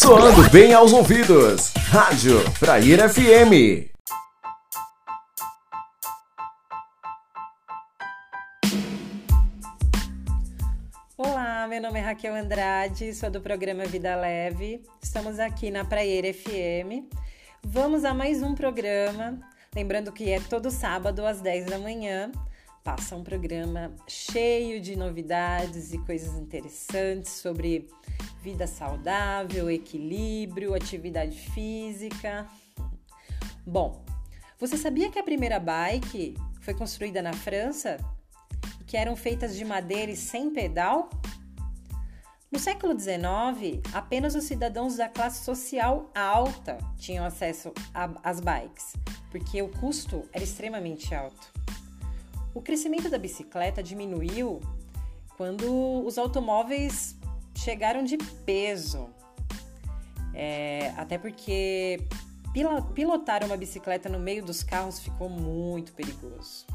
Soando bem aos ouvidos. Rádio Praia FM. Olá, meu nome é Raquel Andrade, sou do programa Vida Leve. Estamos aqui na Praia FM. Vamos a mais um programa. Lembrando que é todo sábado às 10 da manhã passa um programa cheio de novidades e coisas interessantes sobre vida saudável, equilíbrio, atividade física. Bom, você sabia que a primeira bike foi construída na França e que eram feitas de madeira e sem pedal? No século XIX, apenas os cidadãos da classe social alta tinham acesso às bikes, porque o custo era extremamente alto. O crescimento da bicicleta diminuiu quando os automóveis chegaram de peso. É, até porque pilotar uma bicicleta no meio dos carros ficou muito perigoso.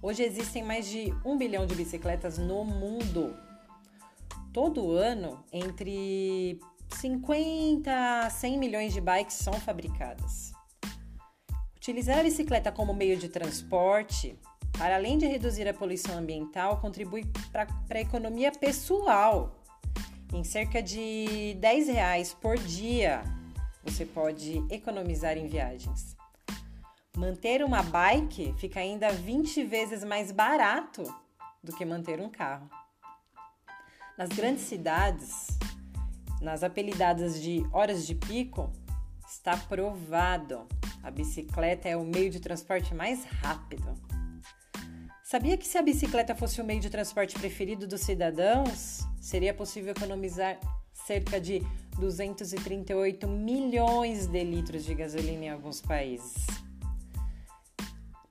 Hoje existem mais de um bilhão de bicicletas no mundo. Todo ano, entre 50 a 100 milhões de bikes são fabricadas. Utilizar a bicicleta como meio de transporte, para além de reduzir a poluição ambiental, contribui para a economia pessoal. Em cerca de 10 reais por dia, você pode economizar em viagens. Manter uma bike fica ainda 20 vezes mais barato do que manter um carro. Nas grandes cidades, nas apelidadas de horas de pico, está provado a bicicleta é o meio de transporte mais rápido. Sabia que se a bicicleta fosse o meio de transporte preferido dos cidadãos, seria possível economizar cerca de 238 milhões de litros de gasolina em alguns países.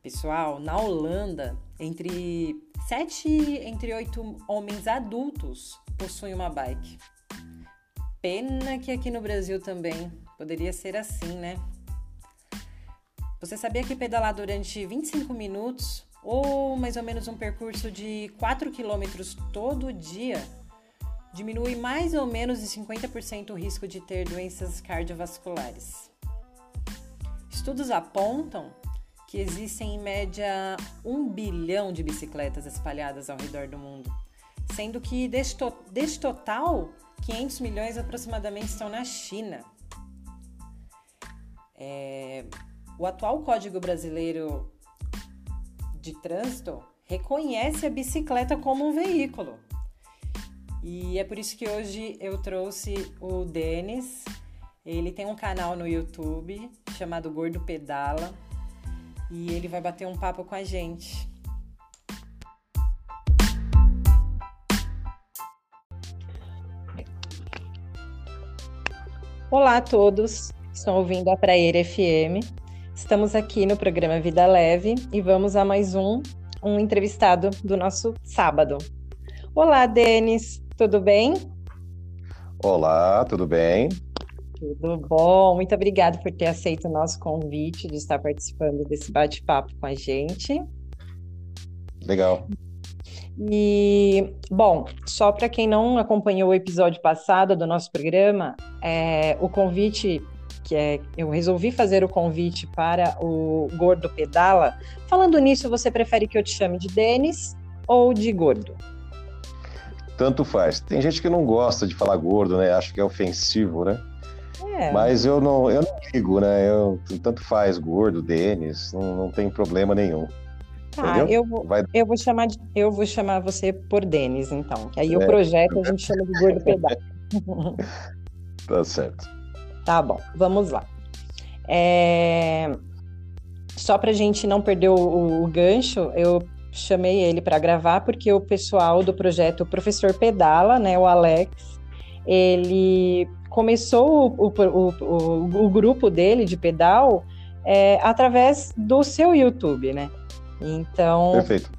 Pessoal, na Holanda, entre 7 entre 8 homens adultos possuem uma bike. Pena que aqui no Brasil também poderia ser assim, né? Você sabia que pedalar durante 25 minutos ou mais ou menos um percurso de 4 quilômetros todo dia diminui mais ou menos de 50% o risco de ter doenças cardiovasculares? Estudos apontam que existem em média um bilhão de bicicletas espalhadas ao redor do mundo, sendo que deste, deste total, 500 milhões aproximadamente estão na China. É, o atual Código Brasileiro de Trânsito reconhece a bicicleta como um veículo. E é por isso que hoje eu trouxe o Denis. Ele tem um canal no YouTube chamado Gordo Pedala e ele vai bater um papo com a gente. Olá a todos, estão ouvindo a Praia FM. Estamos aqui no programa Vida Leve e vamos a mais um, um entrevistado do nosso sábado. Olá, Denis, tudo bem? Olá, tudo bem? Tudo bom, muito obrigada por ter aceito o nosso convite de estar participando desse bate-papo com a gente. Legal. E, bom, só para quem não acompanhou o episódio passado do nosso programa, é, o convite que é eu resolvi fazer o convite para o Gordo Pedala. Falando nisso, você prefere que eu te chame de Denis ou de Gordo? Tanto faz. Tem gente que não gosta de falar gordo, né? Acho que é ofensivo, né? É. Mas eu não, eu não ligo, né? Eu, tanto faz gordo, Denis, não, não tem problema nenhum. Tá, eu vou, Vai... eu vou chamar de, eu vou chamar você por Denis, então. Que aí é. o projeto a gente chama de gordo pedala. tá certo. Tá bom, vamos lá. É... Só para a gente não perder o, o gancho, eu chamei ele para gravar porque o pessoal do projeto Professor Pedala, né, o Alex, ele começou o, o, o, grupo dele de pedal é, através do seu YouTube, né? Então. Perfeito.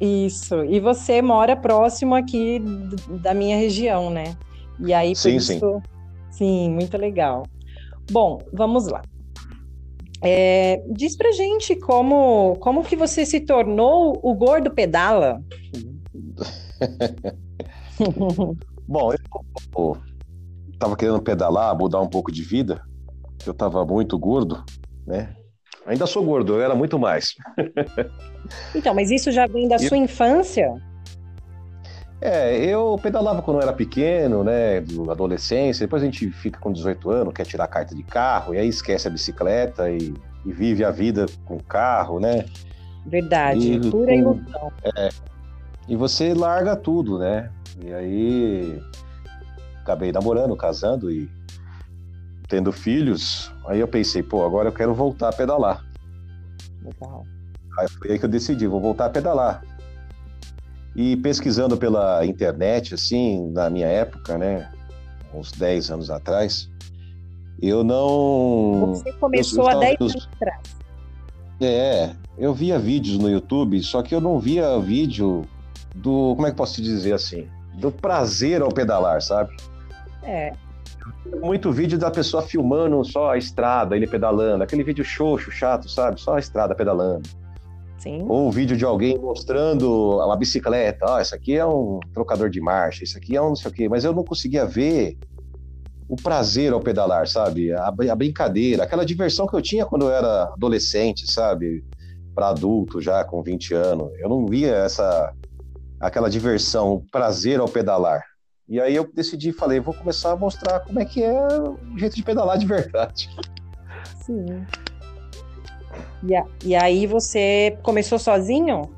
Isso. E você mora próximo aqui da minha região, né? E aí, por sim, isso, sim. Sim, muito legal. Bom, vamos lá. É, diz pra gente como, como que você se tornou o gordo pedala. Bom, eu, estava querendo pedalar, mudar um pouco de vida, eu estava muito gordo, né? Ainda sou gordo, eu era muito mais. então, mas isso já vem da sua infância? É, eu pedalava quando eu era pequeno, né, adolescência, depois a gente fica com 18 anos, quer tirar a carta de carro, e aí esquece a bicicleta e, e vive a vida com o carro, né? Verdade, e, pura ilusão. É, e você larga tudo, né? E aí acabei namorando, casando e tendo filhos. Aí eu pensei, pô, agora eu quero voltar a pedalar. Legal. Aí foi aí que eu decidi, vou voltar a pedalar. E pesquisando pela internet, assim, na minha época, né? Uns 10 anos atrás, eu não. Você começou eu, eu há 10 anos atrás. É, eu via vídeos no YouTube, só que eu não via vídeo do. Como é que posso te dizer assim? Do prazer ao pedalar, sabe? É. Muito vídeo da pessoa filmando só a estrada, ele pedalando, aquele vídeo xoxo, chato, sabe? Só a estrada pedalando. Sim. Ou um vídeo de alguém mostrando uma bicicleta. Ó, oh, isso aqui é um trocador de marcha, isso aqui é um não sei o quê. Mas eu não conseguia ver o prazer ao pedalar, sabe? A, a brincadeira, aquela diversão que eu tinha quando eu era adolescente, sabe? Para adulto já com 20 anos. Eu não via essa aquela diversão, o prazer ao pedalar. E aí eu decidi, falei, vou começar a mostrar como é que é o jeito de pedalar de verdade. Sim. E, a, e aí você começou sozinho?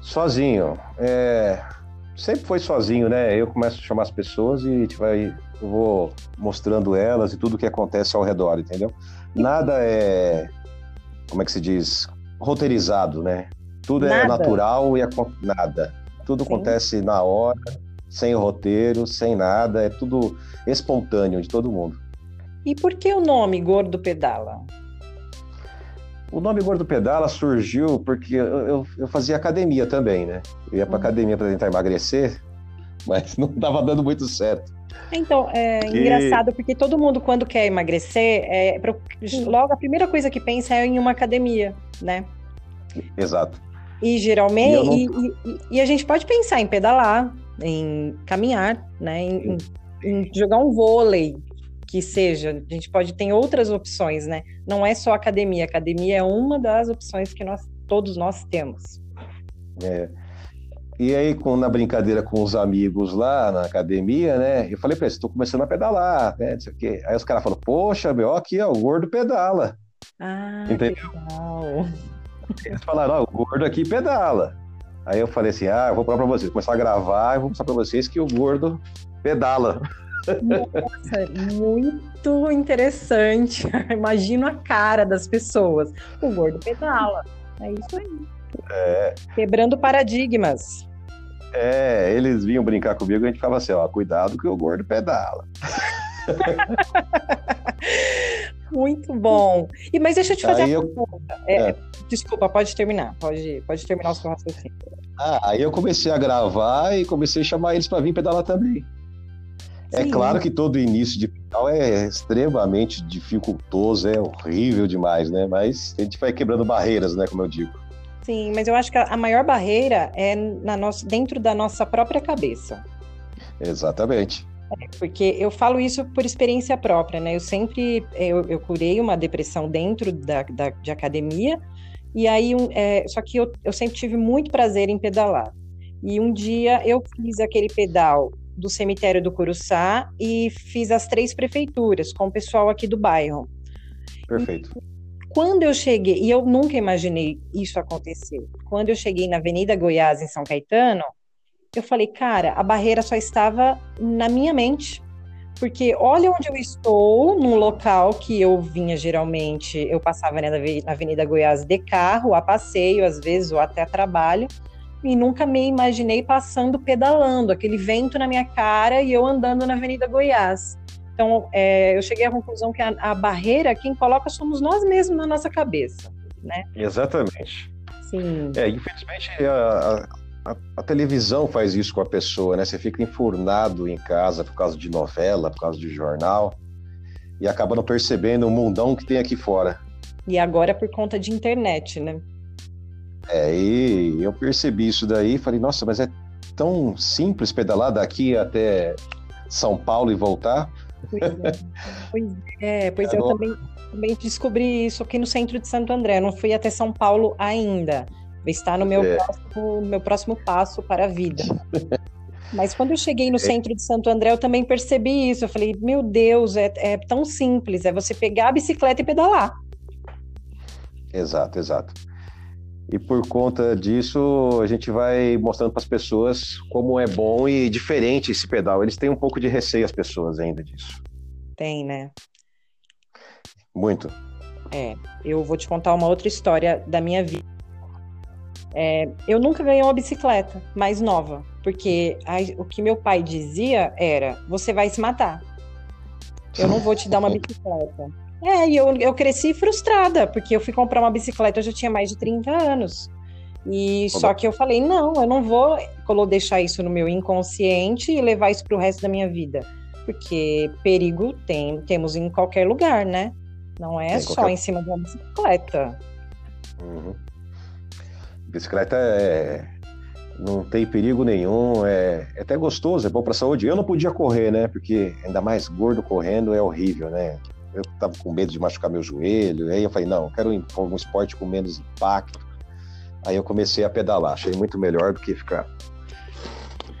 Sozinho. É, sempre foi sozinho, né? Eu começo a chamar as pessoas e a gente vai, eu vou mostrando elas e tudo o que acontece ao redor, entendeu? Nada é, como é que se diz, roteirizado, né? Tudo é nada. é natural e é nada. Tudo Sim. acontece na hora, sem roteiro, sem nada, é tudo espontâneo de todo mundo. E por que o nome Gordo Pedala? O nome Gordo Pedala surgiu porque eu, eu, eu fazia academia também, né? Eu ia para hum. academia para tentar emagrecer, mas não estava dando muito certo. Então, é e... engraçado porque todo mundo, quando quer emagrecer, é, logo a primeira coisa que pensa é em uma academia, né? Exato. E geralmente, e, não... e, e, a gente pode pensar em pedalar, em caminhar, né? Em, em, jogar um vôlei, que seja. A gente pode ter outras opções, né? Não é só academia. Academia é uma das opções que nós todos nós temos. É. E aí, com, na brincadeira com os amigos lá na academia, né? Eu falei para eles, estou começando a pedalar, né? Não sei o quê. Aí os caras falaram, poxa, meu, aqui, ó, o gordo pedala. Ah, Entendeu? Eles falaram, ó, o gordo aqui pedala. Aí eu falei assim, ah, eu vou falar para vocês, começar a gravar e vou mostrar para vocês que o gordo pedala. Nossa, muito interessante. Imagino a cara das pessoas. O gordo pedala. É isso aí. É. Quebrando paradigmas. É, eles vinham brincar comigo e a gente ficava assim, ó, cuidado que o gordo pedala. Muito bom. E, mas deixa eu te fazer aí uma eu... pergunta. É, é. Desculpa, pode terminar. Pode, pode terminar o seu raciocínio. Ah, aí eu comecei a gravar e comecei a chamar eles para vir pedalar também. É claro que todo início de pedal é extremamente dificultoso, é horrível demais, né? Mas a gente vai quebrando barreiras, né? Como eu digo. Sim, mas eu acho que a maior barreira é na nossa, dentro da nossa própria cabeça. Exatamente. É, porque eu falo isso por experiência própria, né? Eu sempre eu, eu curei uma depressão dentro da, da de academia, e aí um, é, só que eu, eu sempre tive muito prazer em pedalar. E um dia eu fiz aquele pedal do cemitério do Curuçá e fiz as três prefeituras com o pessoal aqui do bairro. Perfeito. E quando eu cheguei, e eu nunca imaginei isso acontecer, quando eu cheguei na Avenida Goiás, em São Caetano, eu falei, cara, a barreira só estava na minha mente. Porque olha onde eu estou, num local que eu vinha geralmente, eu passava né, na Avenida Goiás de carro, a passeio, às vezes, ou até a trabalho e nunca me imaginei passando pedalando, aquele vento na minha cara e eu andando na Avenida Goiás. Então, é, eu cheguei à conclusão que a, a, barreira, quem coloca somos nós mesmos na nossa cabeça, né? Exatamente. Sim. É, infelizmente, a, a, a, televisão faz isso com a pessoa, né? Você fica enfurnado em casa por causa de novela, por causa de jornal, e acaba não percebendo o mundão que tem aqui fora. E agora por conta de internet, né? É, e eu percebi isso daí e falei, nossa, mas é tão simples pedalar daqui até São Paulo e voltar. Pois é, pois, é, pois eu também, também, descobri isso aqui no centro de Santo André. não fui até São Paulo ainda. Está no meu, é. próximo, meu próximo passo para a vida. Mas quando eu cheguei no é. centro de Santo André, eu também percebi isso. Eu falei, meu Deus, é, é tão simples, é você pegar a bicicleta e pedalar. Exato, exato. E por conta disso, a gente vai mostrando para as pessoas como é bom e diferente esse pedal. Eles têm um pouco de receio, as pessoas, ainda disso. Tem, né? Muito. É, eu vou te contar uma outra história da minha vida. É, eu nunca ganhei uma bicicleta mais nova, porque a, o que meu pai dizia era: você vai se matar. Eu não vou te dar uma bicicleta. É, e eu, eu cresci frustrada, porque eu fui comprar uma bicicleta, eu já tinha mais de 30 anos. E só que eu falei, não, eu não vou deixar isso no meu inconsciente e levar isso para o resto da minha vida. Porque perigo tem, temos em qualquer lugar, né? Não é só qualquer... em cima de uma bicicleta. Uhum. Bicicleta é... não tem perigo nenhum, é... é até gostoso, é bom para a saúde. Eu não podia correr, né? Porque ainda mais gordo correndo é horrível, né? Eu estava com medo de machucar meu joelho. Aí eu falei, não, eu quero um esporte com menos impacto. Aí eu comecei a pedalar, achei muito melhor do que ficar.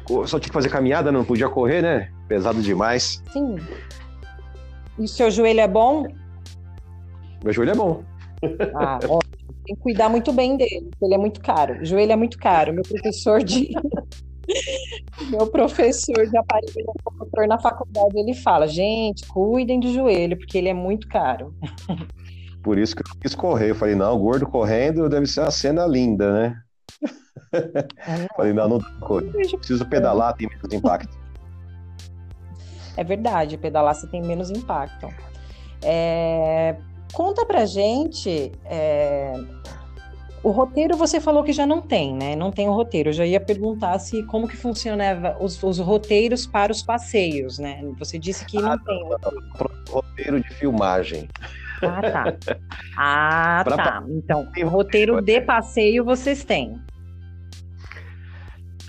Eu só tinha que fazer caminhada, não podia correr, né? Pesado demais. Sim. E o seu joelho é bom? Meu joelho é bom. Ah, ótimo. Tem que cuidar muito bem dele, ele é muito caro. O joelho é muito caro. Meu professor de Meu professor de aparelho locomotor na faculdade, ele fala, gente, cuidem do joelho, porque ele é muito caro. Por isso que eu quis correr. Eu falei, não, gordo correndo deve ser uma cena linda, né? É, falei, não, não dá correr. Preciso pedalar, tem menos impacto. É verdade, pedalar você tem menos impacto. É... Conta pra gente é... O roteiro você falou que já não tem, né? Não tem o roteiro. Eu já ia perguntar se como que funcionava os, os roteiros para os passeios, né? Você disse que não ah, tem. Roteiro de filmagem. Ah, tá. Ah, pra... tá. Então, roteiro de passeio vocês têm.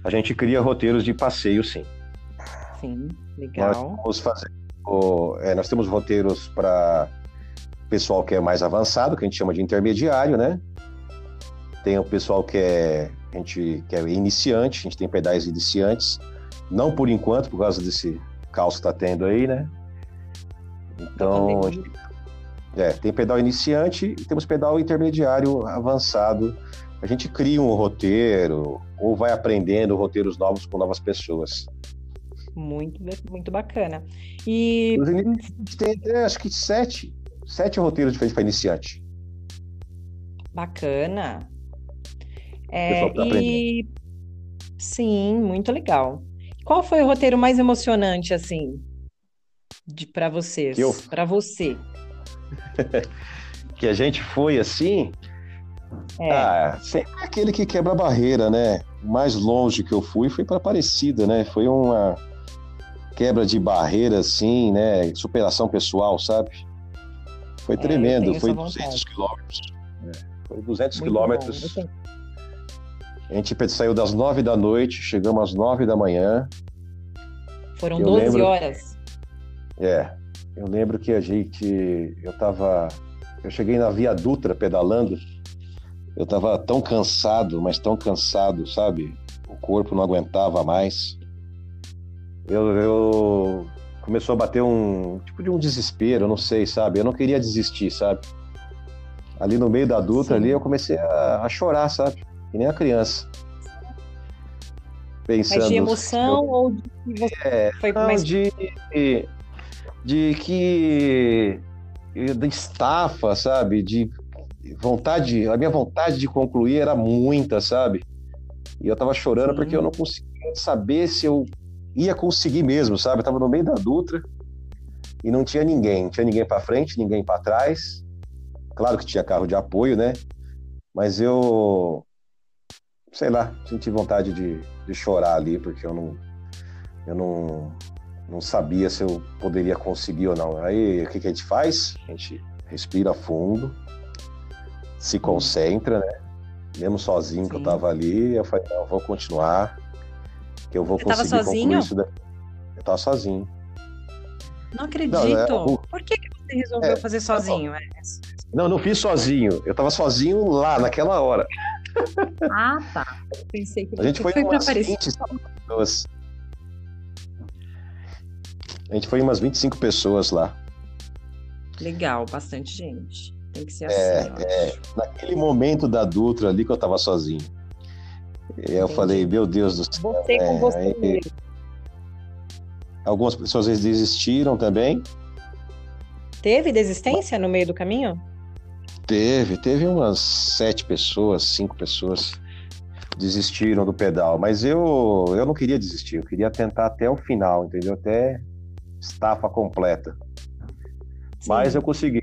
A gente cria roteiros de passeio, sim. Sim, legal. Nós, fazer, é, nós temos roteiros para pessoal que é mais avançado, que a gente chama de intermediário, né? Tem o pessoal que é, a gente, que é iniciante, a gente tem pedais iniciantes, não por enquanto, por causa desse caos que está tendo aí, né? Então, gente, é, tem pedal iniciante e temos pedal intermediário avançado. A gente cria um roteiro ou vai aprendendo roteiros novos com novas pessoas. Muito, muito bacana. E. A gente tem até, acho que sete, sete roteiros diferentes para iniciante. Bacana. É, e sim, muito legal. Qual foi o roteiro mais emocionante assim de para vocês? Eu... Para você? que a gente foi assim? É. Ah, sempre aquele que quebra a barreira, né? O mais longe que eu fui foi para Aparecida, né? Foi uma quebra de barreira assim, né? Superação pessoal, sabe? Foi é, tremendo, foi 200 quilômetros. É, foi 200 Muito quilômetros. Bom. A gente saiu das nove da noite, chegamos às nove da manhã. Foram doze lembro... horas. É. Eu lembro que a gente. Eu tava. Eu cheguei na Via Dutra pedalando. Eu tava tão cansado, mas tão cansado, sabe? O corpo não aguentava mais. Eu, eu começou a bater um tipo de um desespero, eu não sei, sabe? Eu não queria desistir, sabe? Ali no meio da Dutra Sim. ali eu comecei a, a chorar, sabe? Que nem a criança. Pensando. Mas de emoção eu... ou de que você é, foi não, mais. De, de que. de estafa, sabe? De vontade. A minha vontade de concluir era muita, sabe? E eu tava chorando Sim. porque eu não conseguia saber se eu ia conseguir mesmo, sabe? Eu tava no meio da Dutra e não tinha ninguém. Não tinha ninguém para frente, ninguém para trás. Claro que tinha carro de apoio, né? Mas eu sei lá, senti vontade de, de chorar ali, porque eu não, eu não, não sabia se eu poderia conseguir ou não. Aí o que, que a gente faz? A gente respira fundo, se uhum. concentra, né? Mesmo sozinho Sim. que eu tava ali, eu falei, não, eu vou continuar, que eu vou Você conseguir concluir isso. Daqui. Eu tava sozinho. Não acredito. Não, é, Por que, que você resolveu é, fazer sozinho? Tá não, não fiz sozinho. Eu tava sozinho lá, naquela hora. Ah, tá. Pensei que a gente foi, foi umas 20 pessoas. A gente foi umas 25 pessoas lá. Legal, bastante gente. Tem que ser é, assim. É, naquele momento da Dutra ali que eu tava sozinho. Eu Entendi. falei, meu Deus do céu. Você com é, você. Algumas pessoas desistiram também. Teve desistência no meio do caminho? Teve, teve umas sete pessoas, cinco pessoas desistiram do pedal, mas eu, eu não queria desistir, eu queria tentar até o final, entendeu? Até estafa completa. Sim. Mas eu consegui.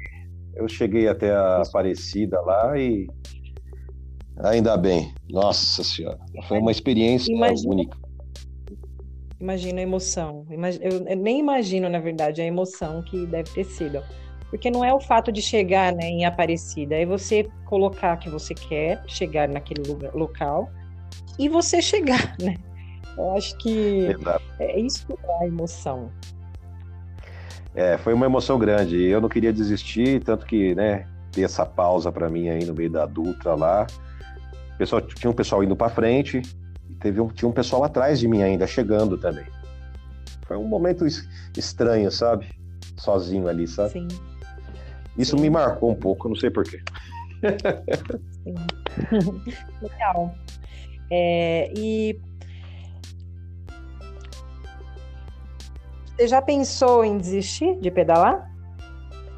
Eu cheguei até a Aparecida lá e ainda bem. Nossa Senhora, foi uma experiência Imagina... única. Imagina a emoção. Eu nem imagino, na verdade, a emoção que deve ter sido. Porque não é o fato de chegar né, em Aparecida, é você colocar que você quer chegar naquele lugar, local e você chegar, né? Eu acho que Exato. é isso que é a emoção. É, foi uma emoção grande. Eu não queria desistir, tanto que, né, ter essa pausa para mim aí no meio da Dutra lá. pessoal, tinha um pessoal indo para frente e teve um, tinha um pessoal atrás de mim ainda chegando também. Foi um momento estranho, sabe? Sozinho ali, sabe? Sim. Isso me marcou um pouco, não sei porquê. Legal. É, e você já pensou em desistir de pedalar?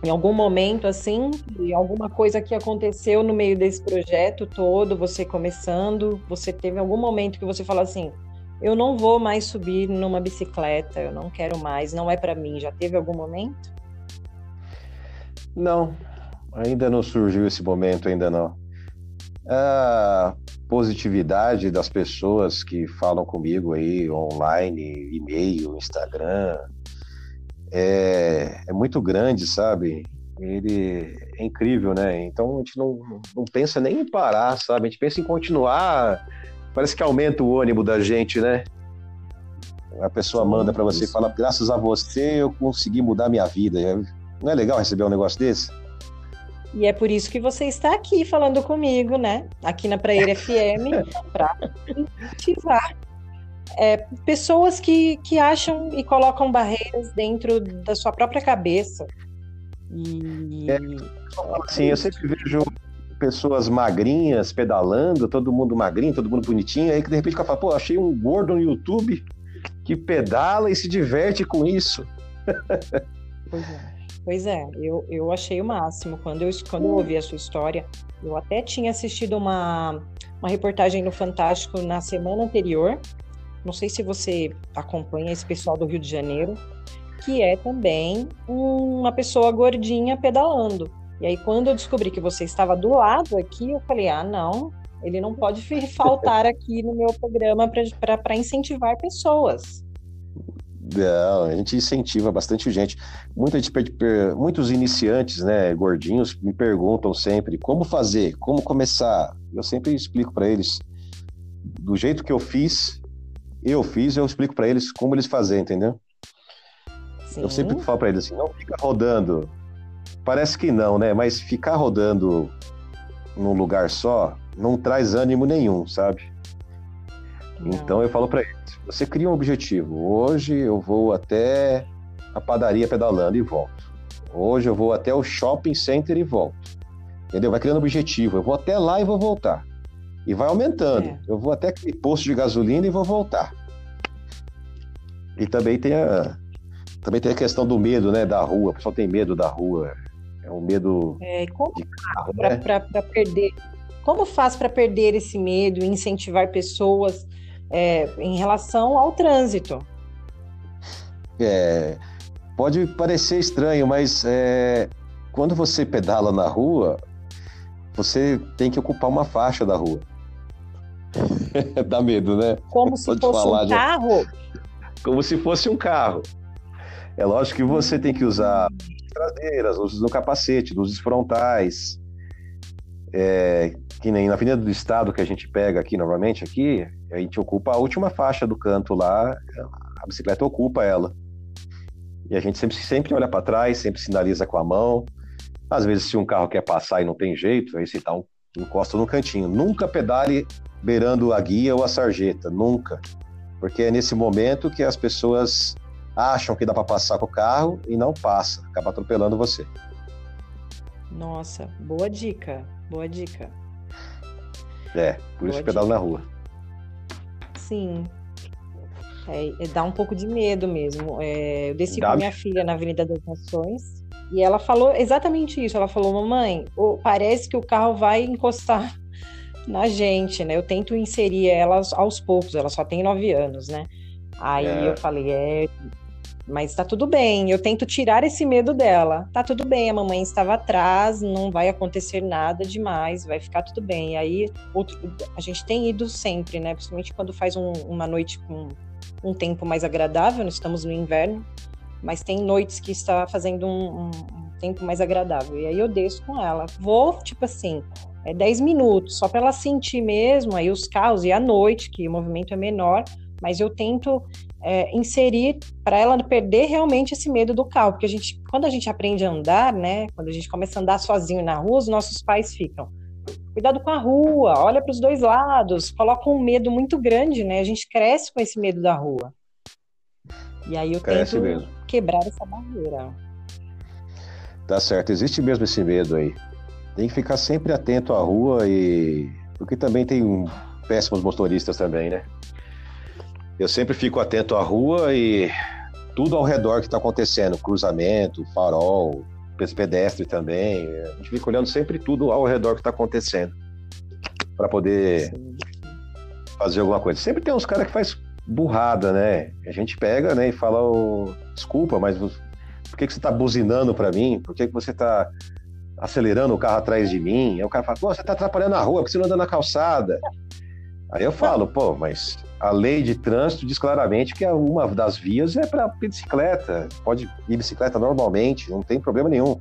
Em algum momento, assim, alguma coisa que aconteceu no meio desse projeto todo, você começando, você teve algum momento que você falou assim: eu não vou mais subir numa bicicleta, eu não quero mais, não é para mim. Já teve algum momento? Não, ainda não surgiu esse momento, ainda não. A positividade das pessoas que falam comigo aí online, e-mail, Instagram, é, é muito grande, sabe? Ele é incrível, né? Então a gente não, não pensa nem em parar, sabe? A gente pensa em continuar. Parece que aumenta o ânimo da gente, né? A pessoa manda para você e fala: graças a você eu consegui mudar minha vida. Não é legal receber um negócio desse? E é por isso que você está aqui falando comigo, né? Aqui na Praia FM, para incentivar é, pessoas que, que acham e colocam barreiras dentro da sua própria cabeça. E... É, assim, eu sempre vejo pessoas magrinhas pedalando, todo mundo magrinho, todo mundo bonitinho, aí que de repente o cara fala, pô, achei um gordo no YouTube que pedala e se diverte com isso. Pois é. Pois é, eu, eu achei o máximo. Quando eu, quando eu ouvi a sua história, eu até tinha assistido uma, uma reportagem no Fantástico na semana anterior. Não sei se você acompanha esse pessoal do Rio de Janeiro, que é também uma pessoa gordinha pedalando. E aí, quando eu descobri que você estava do lado aqui, eu falei: ah, não, ele não pode faltar aqui no meu programa para incentivar pessoas. Não, a gente incentiva bastante gente. Muita gente, muitos iniciantes, né, gordinhos, me perguntam sempre como fazer, como começar. Eu sempre explico para eles do jeito que eu fiz, eu fiz, eu explico para eles como eles fazem, entendeu? Sim. Eu sempre falo para eles assim, não fica rodando. Parece que não, né? Mas ficar rodando num lugar só não traz ânimo nenhum, sabe? Não. Então eu falo para eles você cria um objetivo. Hoje eu vou até a padaria pedalando e volto. Hoje eu vou até o shopping center e volto. Entendeu? Vai criando objetivo. Eu vou até lá e vou voltar. E vai aumentando. É. Eu vou até aquele posto de gasolina e vou voltar. E também tem a, também tem a questão do medo, né, da rua. O pessoal tem medo da rua. É um medo é, como pra, né? Para perder. Como faz para perder esse medo e incentivar pessoas é, em relação ao trânsito. É, pode parecer estranho, mas é, quando você pedala na rua, você tem que ocupar uma faixa da rua. Dá medo, né? Como se pode fosse um carro? Como se fosse um carro. É lógico que você tem que usar traseiras, luzes no capacete, luzes frontais. É, que nem na Avenida do Estado que a gente pega aqui novamente aqui, a gente ocupa a última faixa do canto lá, bicicleta ocupa ela. E a gente sempre, sempre olha para trás, sempre sinaliza com a mão. Às vezes, se um carro quer passar e não tem jeito, aí você dá um, encosta no cantinho. Nunca pedale beirando a guia ou a sarjeta, nunca. Porque é nesse momento que as pessoas acham que dá para passar com o carro e não passa, acaba atropelando você. Nossa, boa dica, boa dica. É, por boa isso pedalo na rua. Sim, é, é, dá um pouco de medo mesmo. É, eu desci dá. com minha filha na Avenida das Nações e ela falou exatamente isso. Ela falou, mamãe, parece que o carro vai encostar na gente, né? Eu tento inserir ela aos poucos, ela só tem nove anos, né? Aí é. eu falei, é, mas tá tudo bem, eu tento tirar esse medo dela. Tá tudo bem, a mamãe estava atrás, não vai acontecer nada demais, vai ficar tudo bem. Aí outro, a gente tem ido sempre, né? Principalmente quando faz um, uma noite com um tempo mais agradável, nós estamos no inverno, mas tem noites que está fazendo um, um, tempo mais agradável. E aí eu desço com ela. Vou, tipo assim, é 10 minutos, só para ela sentir mesmo aí os carros e à noite, que o movimento é menor, mas eu tento é, inserir para ela perder realmente esse medo do carro, porque a gente, quando a gente aprende a andar, né, quando a gente começa a andar sozinho na rua, os nossos pais ficam, cuidado com a rua, olha para os dois lados, coloca um medo muito grande, né? A gente cresce com esse medo da rua. E aí eu cresce tento mesmo. quebrar essa barreira. Tá certo, existe mesmo esse medo aí. Tem que ficar sempre atento à rua e porque também tem péssimos motoristas também, né? Eu sempre fico atento à rua e tudo ao redor que está acontecendo, cruzamento, farol, pedestre também. A gente fica olhando sempre tudo ao redor que está acontecendo para poder Sim. fazer alguma coisa. Sempre tem uns caras que faz burrada, né? A gente pega, né, e fala, oh, desculpa, mas por que, que você está buzinando para mim? Por que, que você está acelerando o carro atrás de mim? Aí o cara fala, pô, você está atrapalhando a rua, porque você não anda na calçada. Aí eu falo, pô, mas a lei de trânsito diz claramente que uma das vias é para bicicleta. Pode ir bicicleta normalmente, não tem problema nenhum.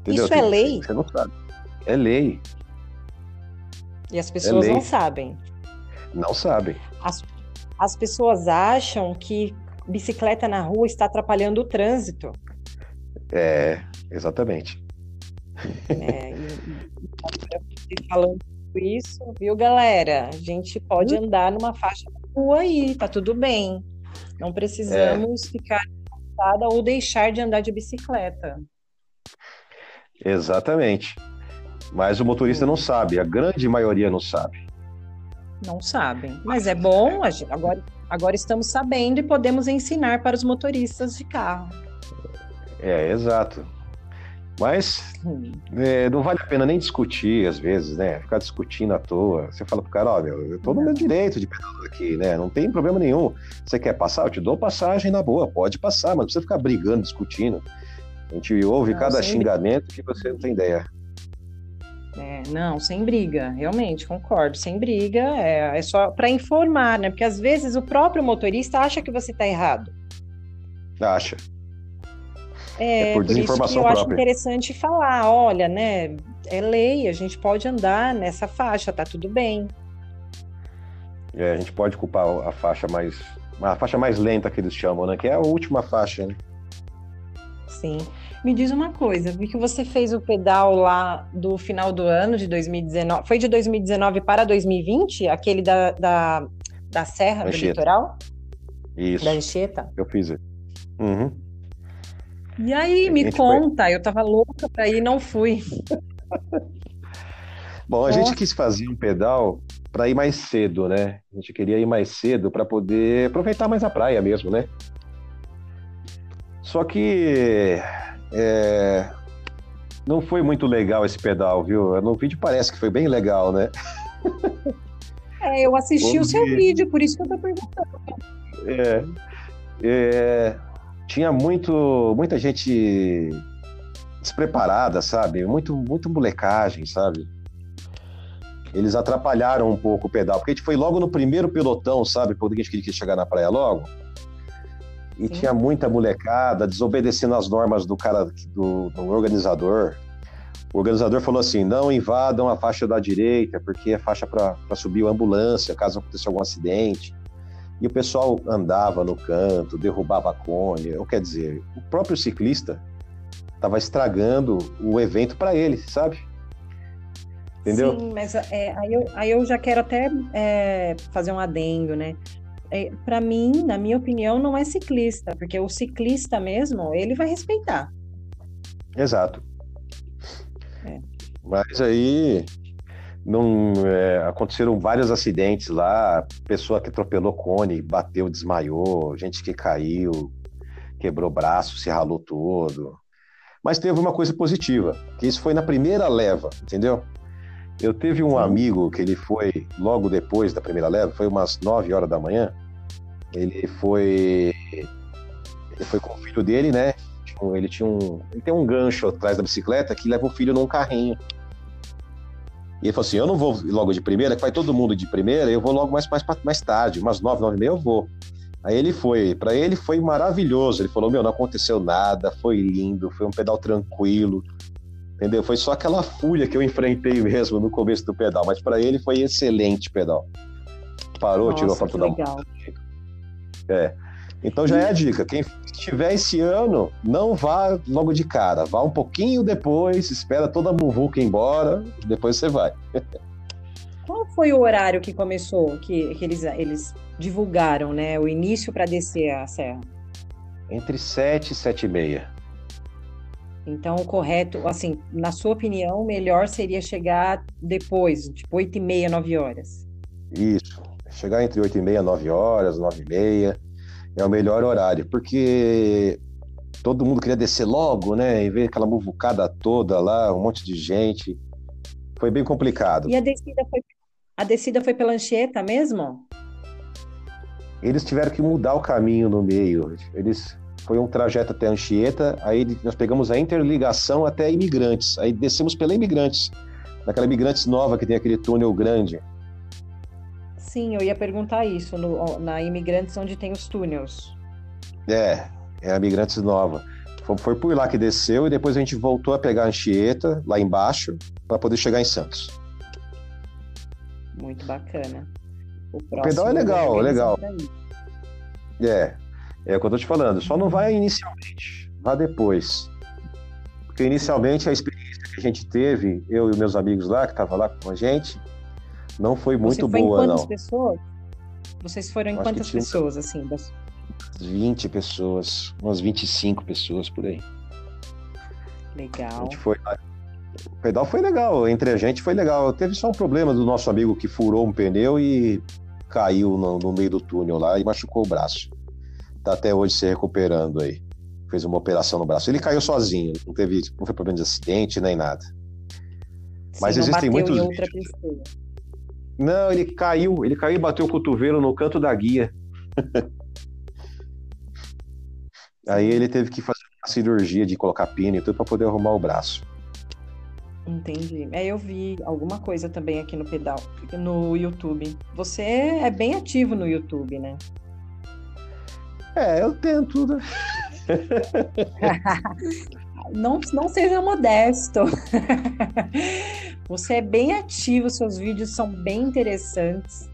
Entendeu? Isso é lei? Você não sabe. É lei. E as pessoas é não sabem. Não sabem. As, as pessoas acham que bicicleta na rua está atrapalhando o trânsito. É, exatamente. É, e, e falando isso, viu, galera? A gente pode hum. andar numa faixa da rua aí, tá tudo bem. Não precisamos é. ficar cansada ou deixar de andar de bicicleta. Exatamente. Mas o motorista não sabe, a grande maioria não sabe. Não sabem. Mas é bom, agora, agora estamos sabendo e podemos ensinar para os motoristas de carro. É, exato. Mas é, não vale a pena nem discutir, às vezes, né? Ficar discutindo à toa. Você fala pro cara, ó, meu, eu tô no meu direito de pedalar aqui, né? Não tem problema nenhum. Você quer passar? Eu te dou passagem na boa, pode passar, mas não precisa ficar brigando, discutindo. A gente ouve não, cada xingamento briga. que você não tem ideia. É, não, sem briga, realmente, concordo. Sem briga, é, é só para informar, né? Porque às vezes o próprio motorista acha que você tá errado. Acha. É, é por, por isso que eu própria. acho interessante falar, olha, né, é lei, a gente pode andar nessa faixa, tá tudo bem. É, a gente pode culpar a faixa mais, a faixa mais lenta que eles chamam, né, que é a última faixa, né? Sim. Me diz uma coisa, vi que você fez o pedal lá do final do ano de 2019. Foi de 2019 para 2020? Aquele da, da, da Serra, Anchieta. do Litoral? Isso. Da Anchieta? Eu fiz. Uhum. E aí, me conta, foi... eu tava louca para ir, não fui. Bom, a Nossa. gente quis fazer um pedal para ir mais cedo, né? A gente queria ir mais cedo para poder aproveitar mais a praia mesmo, né? Só que é, não foi muito legal esse pedal, viu? No vídeo parece que foi bem legal, né? É, eu assisti o seu vídeo, por isso que eu tô perguntando. É, é, tinha muito, muita gente despreparada, sabe? Muito, muito molecagem, sabe? Eles atrapalharam um pouco o pedal, porque a gente foi logo no primeiro pelotão, sabe? Porque a gente queria chegar na praia logo. E Sim. tinha muita molecada desobedecendo as normas do cara, do, do organizador. O organizador falou assim: não invadam a faixa da direita, porque é faixa para subir a ambulância, caso aconteça algum acidente. E o pessoal andava no canto, derrubava cone. Eu quer dizer, o próprio ciclista estava estragando o evento para ele, sabe? Entendeu? Sim, mas é, aí, eu, aí eu já quero até é, fazer um adendo, né? É, para mim, na minha opinião, não é ciclista, porque o ciclista mesmo, ele vai respeitar. Exato. É. Mas aí não, é, aconteceram vários acidentes lá, pessoa que atropelou cone, bateu, desmaiou, gente que caiu, quebrou braço, se ralou todo. Mas teve uma coisa positiva, que isso foi na primeira leva, entendeu? Eu teve um amigo que ele foi logo depois da primeira leva, foi umas 9 horas da manhã. Ele foi ele foi com o filho dele, né? Ele tinha um ele tem um gancho atrás da bicicleta que leva o filho num carrinho. E ele falou assim: Eu não vou logo de primeira, que vai todo mundo de primeira, eu vou logo mais, mais, mais tarde, umas nove, nove e meia eu vou. Aí ele foi, para ele foi maravilhoso. Ele falou: Meu, não aconteceu nada, foi lindo, foi um pedal tranquilo, entendeu? Foi só aquela fúria que eu enfrentei mesmo no começo do pedal, mas para ele foi excelente pedal. Parou, Nossa, tirou a foto da legal. É. Então já é a dica. Quem estiver esse ano, não vá logo de cara. Vá um pouquinho depois, espera toda a muvuca embora, depois você vai. Qual foi o horário que começou, que, que eles, eles divulgaram, né? O início para descer a serra? Entre 7 e 7 e meia. Então, o correto, assim, na sua opinião, o melhor seria chegar depois, tipo 8 e meia, 9 horas. Isso. Chegar entre 8 e meia, 9 horas, 9 e meia é o melhor horário, porque todo mundo queria descer logo, né? E ver aquela muvucada toda lá, um monte de gente. Foi bem complicado. E a descida foi, a descida foi pela Anchieta mesmo? Eles tiveram que mudar o caminho no meio. Eles foi um trajeto até Anchieta, aí nós pegamos a interligação até Imigrantes. Aí descemos pela Imigrantes, naquela Imigrantes nova que tem aquele túnel grande. Sim, eu ia perguntar isso, no, na Imigrantes onde tem os túneis. É, é a Imigrantes Nova. Foi, foi por lá que desceu e depois a gente voltou a pegar a Anchieta, lá embaixo, para poder chegar em Santos. Muito bacana. O, o pedal é legal, é legal. É, é o que eu tô te falando. Só não vai inicialmente, vá depois. Porque inicialmente a experiência que a gente teve, eu e meus amigos lá, que estavam lá com a gente, não foi muito Você boa, não. pessoas? Vocês foram em quantas pessoas, assim? Das... 20 pessoas, umas 25 pessoas por aí. Legal. A gente foi O pedal foi legal, entre a gente foi legal. Teve só um problema do nosso amigo que furou um pneu e caiu no, no meio do túnel lá e machucou o braço. Tá até hoje se recuperando aí. Fez uma operação no braço. Ele caiu sozinho, não teve, não foi problema de acidente nem nada. Sim, Mas existem muitos. Outra pessoa. Não, ele caiu. Ele caiu e bateu o cotovelo no canto da guia. Aí ele teve que fazer uma cirurgia de colocar pino e tudo para poder arrumar o braço. Entendi. É, eu vi alguma coisa também aqui no pedal, no YouTube. Você é bem ativo no YouTube, né? É, eu tento, né? não, não seja modesto. Você é bem ativo, seus vídeos são bem interessantes.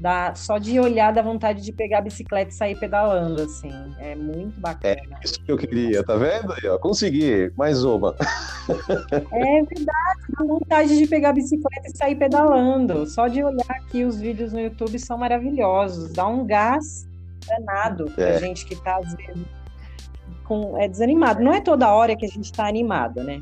Dá, só de olhar dá vontade de pegar a bicicleta e sair pedalando, assim. É muito bacana. É isso que eu queria, tá vendo aí, ó? Consegui, mais uma. É verdade, dá vontade de pegar a bicicleta e sair pedalando. Só de olhar aqui os vídeos no YouTube são maravilhosos. Dá um gás danado pra é. gente que tá, às vezes, com, é desanimado. Não é toda hora que a gente está animado, né?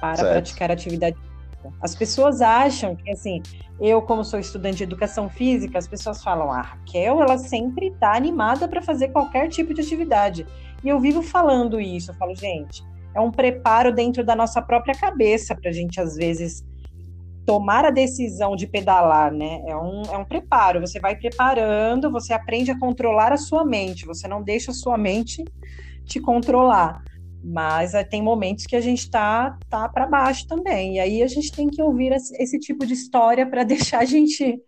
Para certo. praticar atividade física. As pessoas acham que, assim, eu, como sou estudante de educação física, as pessoas falam, a ah, Raquel, ela sempre está animada para fazer qualquer tipo de atividade. E eu vivo falando isso. Eu falo, gente, é um preparo dentro da nossa própria cabeça para a gente, às vezes, tomar a decisão de pedalar, né? É um, é um preparo. Você vai preparando, você aprende a controlar a sua mente. Você não deixa a sua mente te controlar. Mas é, tem momentos que a gente tá, tá para baixo também. E aí a gente tem que ouvir esse, tipo de história para deixar a gente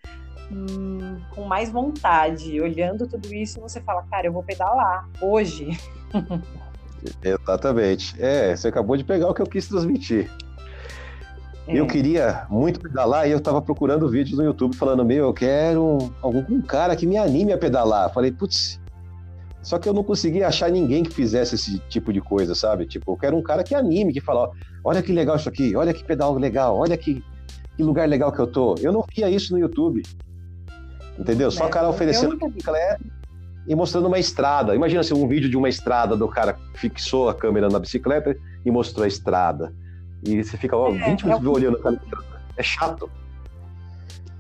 hum, com mais vontade. Olhando tudo isso, você fala, cara, eu vou pedalar hoje. Exatamente. É, você acabou de pegar o que eu quis transmitir. É. Eu queria muito pedalar e eu tava procurando vídeos no YouTube falando, meu, eu quero algum um cara que me anime a pedalar. Falei, putz, só que eu não conseguia achar ninguém que fizesse esse tipo de coisa, sabe? Tipo, eu quero um cara que anime, que fala, olha que legal isso aqui, olha que pedal legal, olha que, que lugar legal que eu tô. Eu não via isso no YouTube. Entendeu? Só o cara oferecendo bicicleta e mostrando uma estrada. Imagina se um vídeo de uma estrada do cara fixou a câmera na bicicleta e mostrou a estrada. E você fica ó, 20 é, minutos é olhando a câmera. É chato.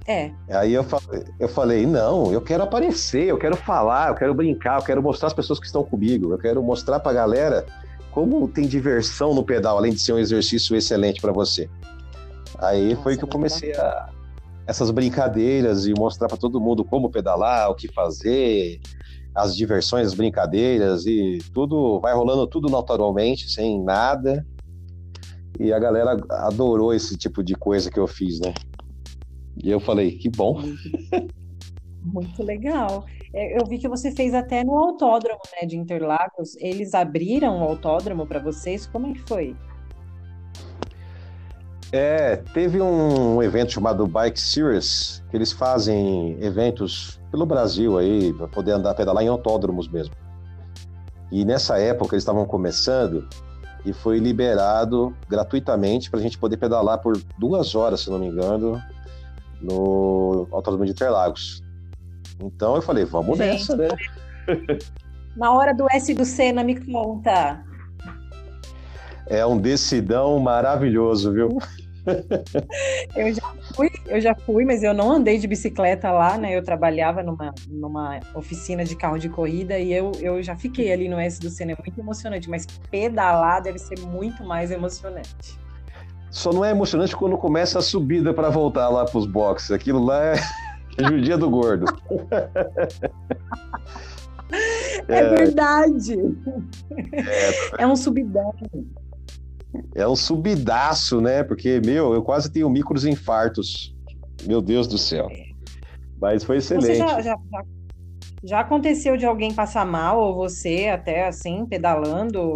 É. Aí eu falei, eu falei, não, eu quero aparecer, eu quero falar, eu quero brincar, eu quero mostrar as pessoas que estão comigo, eu quero mostrar pra galera como tem diversão no pedal, além de ser um exercício excelente para você. Aí Nossa, foi que eu comecei a essas brincadeiras e mostrar para todo mundo como pedalar, o que fazer, as diversões, as brincadeiras e tudo vai rolando tudo naturalmente, sem nada. E a galera adorou esse tipo de coisa que eu fiz, né? E eu falei, que bom. Muito legal. É, eu vi que você fez até no autódromo, né, de Interlagos. Eles abriram o autódromo para vocês? Como é que foi? É, teve um evento chamado Bike Series, que eles fazem eventos pelo Brasil aí, para poder andar, pedalar em autódromos mesmo. E nessa época eles estavam começando e foi liberado gratuitamente para a gente poder pedalar por duas horas, se não me engano, no Autódromo de Interlagos. Então eu falei, vamos gente, nessa, né? Na hora do S do Senna, me conta. É um decidão maravilhoso, viu? eu já fui, eu já fui, mas eu não andei de bicicleta lá, né? Eu trabalhava numa, numa oficina de carro de corrida e eu, eu já fiquei ali no S do Senna, é muito emocionante, mas pedalar deve ser muito mais emocionante. Só não é emocionante quando começa a subida para voltar lá para os boxes. Aquilo lá é judia do gordo. É, é verdade. É, é um subidão. É um subidaço, né? Porque, meu, eu quase tenho micros infartos. Meu Deus do céu. Mas foi excelente. Você já, já, já aconteceu de alguém passar mal, ou você até assim, pedalando?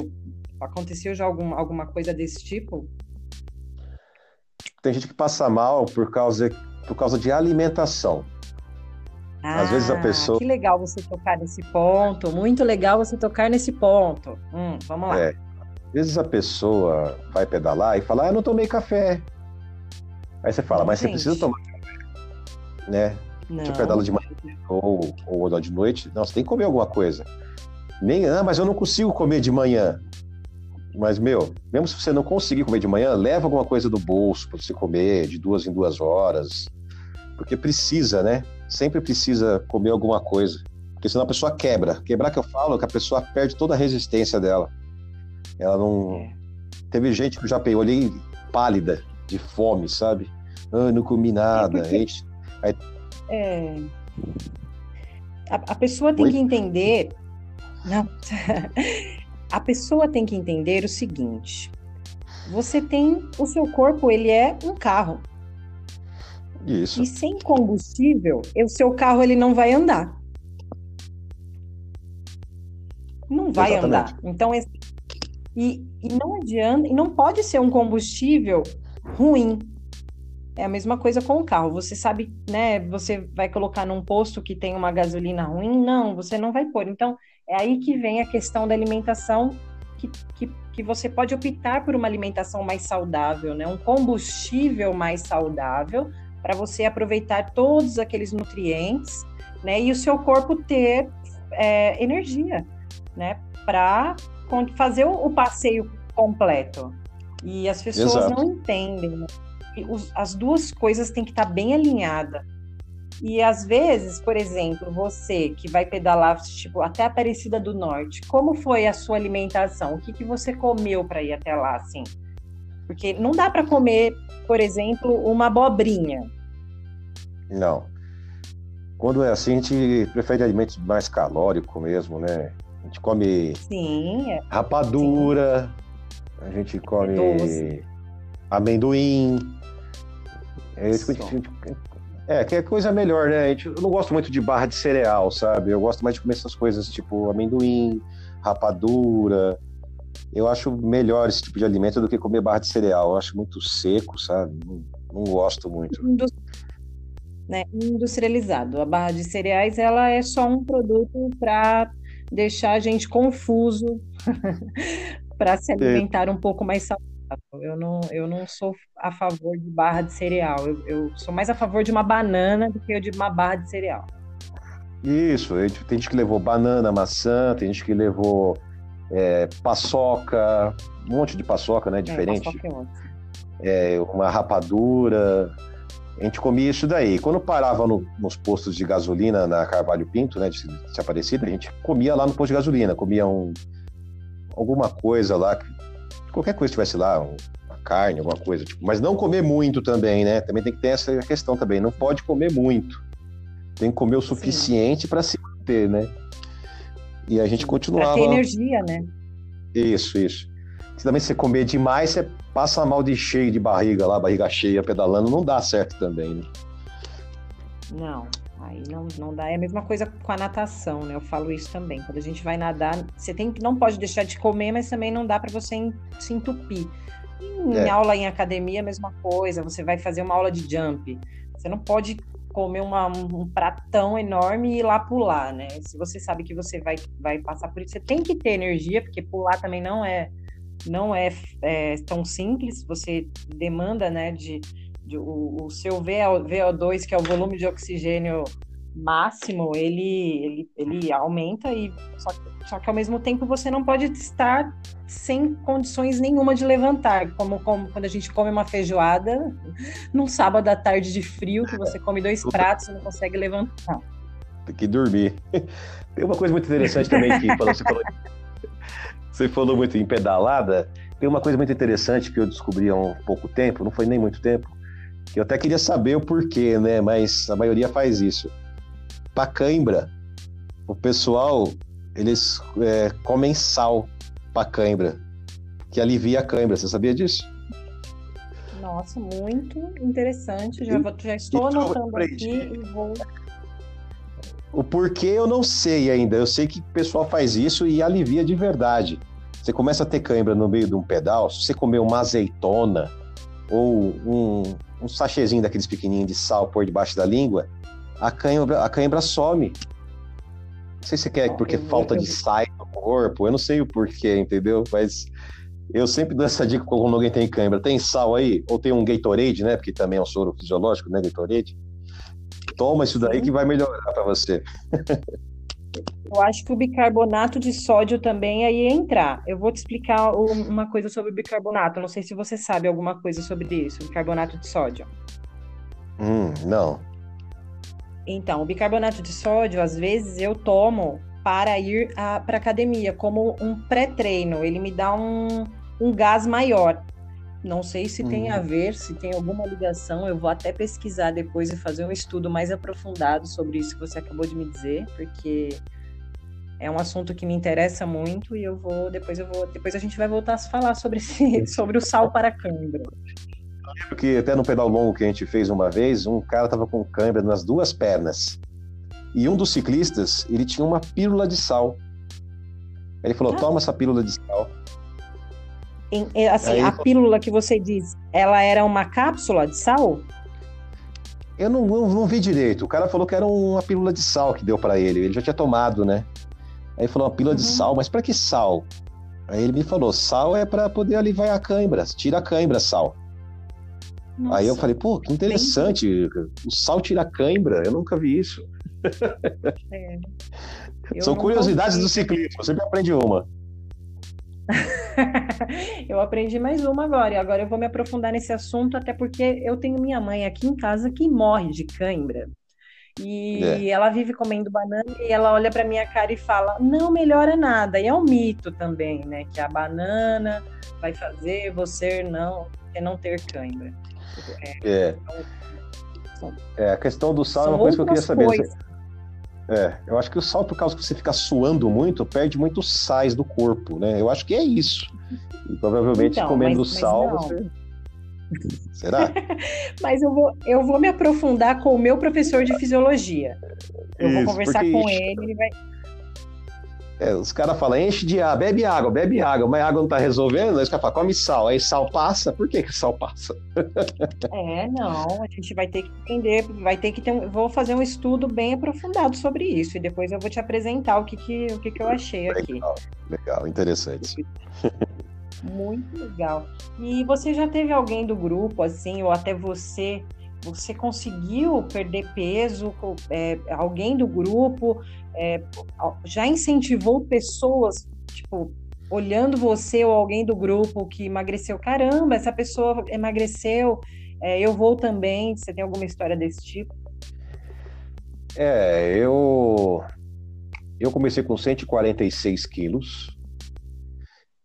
Aconteceu já algum, alguma coisa desse tipo? Tem gente que passa mal por causa, por causa de alimentação. Ah, Às vezes a ah, pessoa. Que legal você tocar nesse ponto. Muito legal você tocar nesse ponto. Hum, vamos lá. É. Às vezes a pessoa vai pedalar e fala, ah, eu não tomei café. Aí você fala, mas Gente. você precisa tomar café, né? Não. Você pedala de manhã ou, ou de noite, não, você tem que comer alguma coisa. Nem, ah, mas eu não consigo comer de manhã. Mas, meu, mesmo se você não conseguir comer de manhã, leva alguma coisa do bolso para você comer de duas em duas horas. Porque precisa, né? Sempre precisa comer alguma coisa. Porque senão a pessoa quebra. Quebrar que eu falo é que a pessoa perde toda a resistência dela. Ela não. É. Teve gente que eu já peguei, olhei pálida, de fome, sabe? Ah, não comi nada. É, porque... Aí... é... A, a, pessoa tem Oi? que entender. Não. a pessoa tem que entender o seguinte: você tem. O seu corpo, ele é um carro. Isso. E sem combustível, o seu carro ele não vai andar. Não vai Exatamente. andar. Então, e, e não adianta, e não pode ser um combustível ruim. É a mesma coisa com o carro. Você sabe, né? Você vai colocar num posto que tem uma gasolina ruim? Não, você não vai pôr. Então, é aí que vem a questão da alimentação, que, que, que você pode optar por uma alimentação mais saudável, né? Um combustível mais saudável para você aproveitar todos aqueles nutrientes, né? E o seu corpo ter é, energia, né? Para fazer o, passeio completo. E as pessoas Exato. não entendem. Né? As duas coisas têm que estar bem alinhadas. E às vezes, por exemplo, você que vai pedalar tipo até Aparecida do Norte, como foi a sua alimentação? O que, que você comeu para ir até lá, assim? Porque não dá para comer, por exemplo, uma abobrinha. Não. Quando é assim, a gente prefere alimentos mais calóricos mesmo, né? A gente come Sim, é. rapadura, Sim. a gente come é amendoim. É isso que a gente. É, que é coisa melhor, né? Eu não gosto muito de barra de cereal, sabe? Eu gosto mais de comer essas coisas tipo amendoim, rapadura, eu acho melhor esse tipo de alimento do que comer barra de cereal. Eu acho muito seco, sabe? Não, não gosto muito. Né? Industrializado. A barra de cereais ela é só um produto para deixar a gente confuso, para se alimentar um pouco mais saudável. Eu não, eu não sou a favor de barra de cereal. Eu, eu sou mais a favor de uma banana do que de uma barra de cereal. Isso, tem gente que levou banana, maçã, tem gente que levou é, paçoca, um monte de paçoca, né? É, diferente. É, é, uma rapadura. A gente comia isso daí. Quando parava no, nos postos de gasolina na Carvalho Pinto, né? De, de Aparecida, a gente comia lá no posto de gasolina, comia um, alguma coisa lá, qualquer coisa que tivesse lá, uma carne, alguma coisa. Tipo, mas não comer muito também, né? Também tem que ter essa questão também. Não pode comer muito. Tem que comer o suficiente para se manter, né? E a gente continuava. Pra ter energia, né? Isso, isso. Se também você comer demais, você passa mal de cheio de barriga lá, barriga cheia, pedalando, não dá certo também, né? Não, aí não, não dá. É a mesma coisa com a natação, né? Eu falo isso também. Quando a gente vai nadar, você tem não pode deixar de comer, mas também não dá para você se entupir. Em é. aula em academia, a mesma coisa. Você vai fazer uma aula de jump. Você não pode comer uma, um pratão enorme e ir lá pular, né? Se você sabe que você vai, vai passar por isso, você tem que ter energia, porque pular também não é não é, é tão simples. Você demanda, né, de, de o, o, seu VO2, que é o volume de oxigênio máximo, ele, ele, ele aumenta e só que só que ao mesmo tempo você não pode estar sem condições nenhuma de levantar, como, como quando a gente come uma feijoada num sábado à tarde de frio, que você come dois pratos e não consegue levantar. Tem que dormir. Tem uma coisa muito interessante também que você falou, você falou muito em pedalada. Tem uma coisa muito interessante que eu descobri há um pouco tempo, não foi nem muito tempo, eu até queria saber o porquê, né? Mas a maioria faz isso. Para cãibra, o pessoal eles é, comem sal para cãibra, que alivia a cãibra. Você sabia disso? Nossa, muito interessante. Já, vou, já estou anotando aqui e vou. O porquê eu não sei ainda. Eu sei que o pessoal faz isso e alivia de verdade. Você começa a ter cãibra no meio de um pedal, se você comer uma azeitona ou um, um sachêzinho daqueles pequenininhos de sal por debaixo da língua, a cãibra, a cãibra some. Não sei se quer porque falta de sai no corpo, eu não sei o porquê, entendeu? Mas eu sempre dou essa dica quando alguém tem câimbra. Tem sal aí? Ou tem um Gatorade, né? Porque também é um soro fisiológico, né? Gatorade. Toma isso daí que vai melhorar para você. Eu acho que o bicarbonato de sódio também aí ia entrar. Eu vou te explicar uma coisa sobre o bicarbonato. Não sei se você sabe alguma coisa sobre isso, bicarbonato de sódio. Hum, não. Então, o bicarbonato de sódio, às vezes eu tomo para ir para academia, como um pré-treino. Ele me dá um, um gás maior. Não sei se uhum. tem a uhum. ver, se tem alguma ligação. Eu vou até pesquisar depois e fazer um estudo mais aprofundado sobre isso que você acabou de me dizer, porque é um assunto que me interessa muito e eu vou depois eu vou depois a gente vai voltar a falar sobre esse, sobre o sal para cãibra lembro que até no pedal longo que a gente fez uma vez, um cara tava com câimbra nas duas pernas. E um dos ciclistas, ele tinha uma pílula de sal. Ele falou: ah. toma essa pílula de sal. Em, é, assim, Aí, a pílula que você diz, ela era uma cápsula de sal? Eu não, não, não, vi direito. O cara falou que era uma pílula de sal que deu para ele. Ele já tinha tomado, né? Aí ele falou uma pílula uhum. de sal, mas para que sal? Aí ele me falou: sal é para poder aliviar a cãibra. Tira a cãibra, sal. Nossa. Aí eu falei, pô, que interessante. Bem... O sal tira cãibra, eu nunca vi isso. É. São curiosidades do ciclismo, você sempre aprende uma. eu aprendi mais uma agora, e agora eu vou me aprofundar nesse assunto, até porque eu tenho minha mãe aqui em casa que morre de cãibra. E é. ela vive comendo banana e ela olha para minha cara e fala: "Não melhora nada". E é um mito também, né, que a banana vai fazer você não, não ter cãibra. É. É, a questão do sal é uma coisa que eu queria saber. Coisas. É, eu acho que o sal, por causa que você fica suando muito, perde muito sais do corpo, né? Eu acho que é isso. E provavelmente então, comendo mas, sal mas você. Será? mas eu vou, eu vou me aprofundar com o meu professor de fisiologia. Eu isso, vou conversar com ele, ele vai. É, os caras falam, enche de água, bebe água, bebe água, mas a água não tá resolvendo, aí os caras falam, come sal, aí sal passa, por que que sal passa? É, não, a gente vai ter que entender, vai ter que ter um, vou fazer um estudo bem aprofundado sobre isso, e depois eu vou te apresentar o que que, o que, que eu achei legal, aqui. Legal, interessante. Muito legal. E você já teve alguém do grupo, assim, ou até você, você conseguiu perder peso? É, alguém do grupo é, já incentivou pessoas, tipo, olhando você ou alguém do grupo que emagreceu? Caramba, essa pessoa emagreceu, é, eu vou também. Você tem alguma história desse tipo? É, eu eu comecei com 146 quilos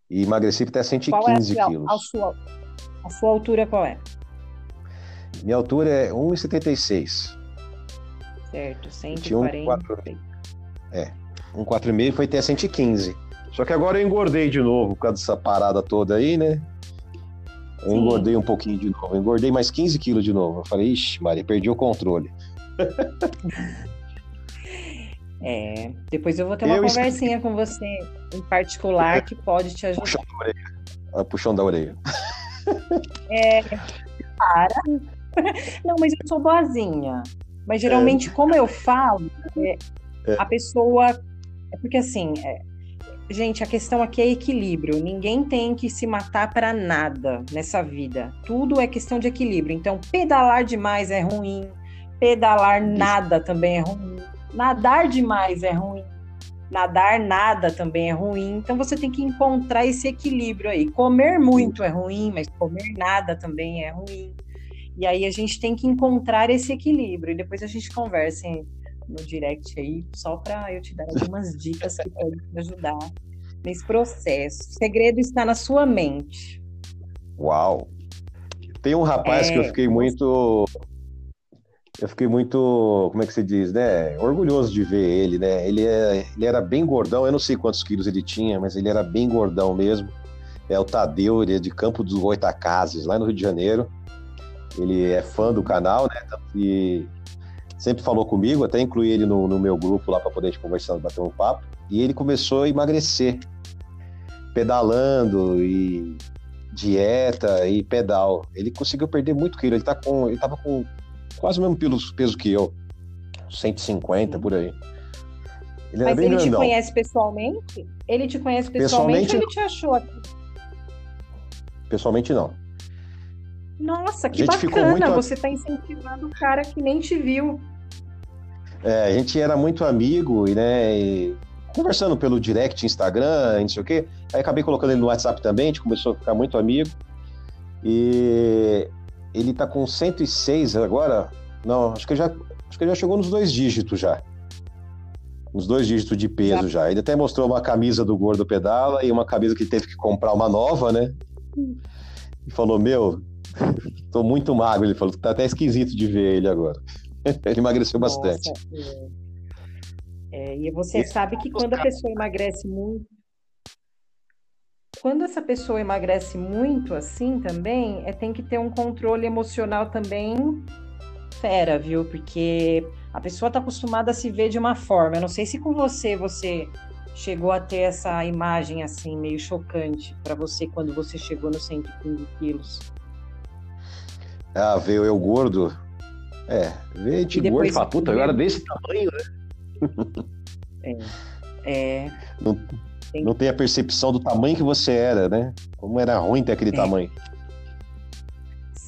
e emagreci até 115 qual é a sua, quilos. A sua, a sua altura qual é? Minha altura é 1,76. Certo, 140. Um é, 1,4,5 foi até 115. Só que agora eu engordei de novo por causa dessa parada toda aí, né? Eu Sim. engordei um pouquinho de novo. Eu engordei mais 15 quilos de novo. Eu falei, ixi, Maria, perdi o controle. É, depois eu vou ter uma eu conversinha com você em particular que pode te ajudar. Puxão da orelha. Ah, puxão da orelha. É, para. Não, mas eu sou boazinha. Mas geralmente, é. como eu falo, é, é. a pessoa. É porque assim, é, gente, a questão aqui é equilíbrio. Ninguém tem que se matar para nada nessa vida. Tudo é questão de equilíbrio. Então, pedalar demais é ruim, pedalar nada também é ruim Nadar demais é ruim. Nadar nada também é ruim. Então você tem que encontrar esse equilíbrio aí. Comer muito é ruim, mas comer nada também é ruim. E aí a gente tem que encontrar esse equilíbrio. E depois a gente conversa no direct aí, só para eu te dar algumas dicas que podem te ajudar nesse processo. O segredo está na sua mente. Uau! Tem um rapaz é, que eu fiquei muito eu fiquei muito, como é que se diz, né? Orgulhoso de ver ele, né? Ele, é, ele era bem gordão, eu não sei quantos quilos ele tinha, mas ele era bem gordão mesmo. É o Tadeu, ele é de Campo dos Goitacazes, lá no Rio de Janeiro. Ele é fã do canal, né? E sempre falou comigo, até incluí ele no, no meu grupo lá para poder conversar, bater um papo. E ele começou a emagrecer, pedalando e dieta e pedal. Ele conseguiu perder muito quilo. Ele tá com, ele tava com quase o mesmo peso, peso que eu. 150 por aí. Ele Mas ele grandão. te conhece pessoalmente? Ele te conhece pessoalmente, pessoalmente ou ele te achou aqui? Pessoalmente não. Nossa, que bacana! Muito... Você está incentivando o cara que nem te viu. É, a gente era muito amigo e, né, e conversando pelo direct, Instagram, não sei o quê. Aí acabei colocando ele no WhatsApp também, a gente começou a ficar muito amigo. E ele tá com 106 agora. Não, acho que já, acho que já chegou nos dois dígitos já. Nos dois dígitos de peso já. já. Ele até mostrou uma camisa do Gordo Pedala e uma camisa que teve que comprar uma nova, né? E falou: Meu, tô muito magro. Ele falou: Tá até esquisito de ver ele agora. ele emagreceu Nossa, bastante. É. é, e você e sabe que quando a pessoa emagrece muito, quando essa pessoa emagrece muito assim também, é, tem que ter um controle emocional também fera, viu? Porque a pessoa está acostumada a se ver de uma forma. Eu não sei se com você você chegou a ter essa imagem assim meio chocante para você quando você chegou nos 115 quilos. Ah, veio eu gordo. É, veio gente gordo e fala, puta, eu era desse tamanho, né? É. é. Não, não tem a percepção do tamanho que você era, né? Como era ruim ter aquele é. tamanho.